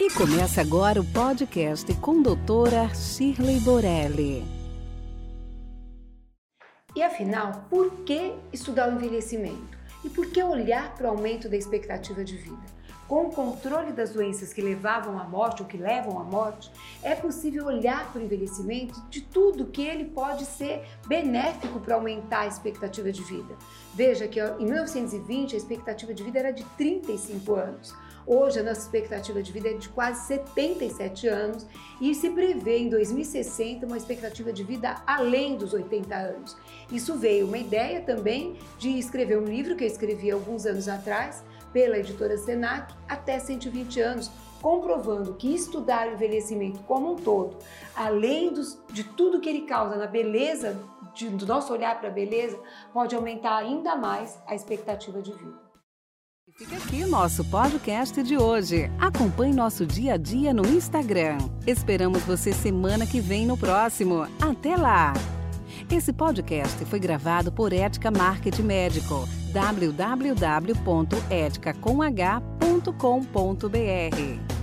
E começa agora o podcast com doutora Shirley Borelli. E afinal, por que estudar o envelhecimento? E por que olhar para o aumento da expectativa de vida? com o controle das doenças que levavam à morte ou que levam à morte, é possível olhar para o envelhecimento de tudo que ele pode ser benéfico para aumentar a expectativa de vida. Veja que em 1920 a expectativa de vida era de 35 anos. Hoje a nossa expectativa de vida é de quase 77 anos e se prevê em 2060 uma expectativa de vida além dos 80 anos. Isso veio uma ideia também de escrever um livro que escrevi alguns anos atrás, pela editora Senac até 120 anos, comprovando que estudar o envelhecimento como um todo, além dos, de tudo que ele causa na beleza, de, do nosso olhar para a beleza, pode aumentar ainda mais a expectativa de vida. Fica aqui o nosso podcast de hoje. Acompanhe nosso dia a dia no Instagram. Esperamos você semana que vem no próximo. Até lá! Esse podcast foi gravado por Ética Marketing Médico www.eticacomh.com.br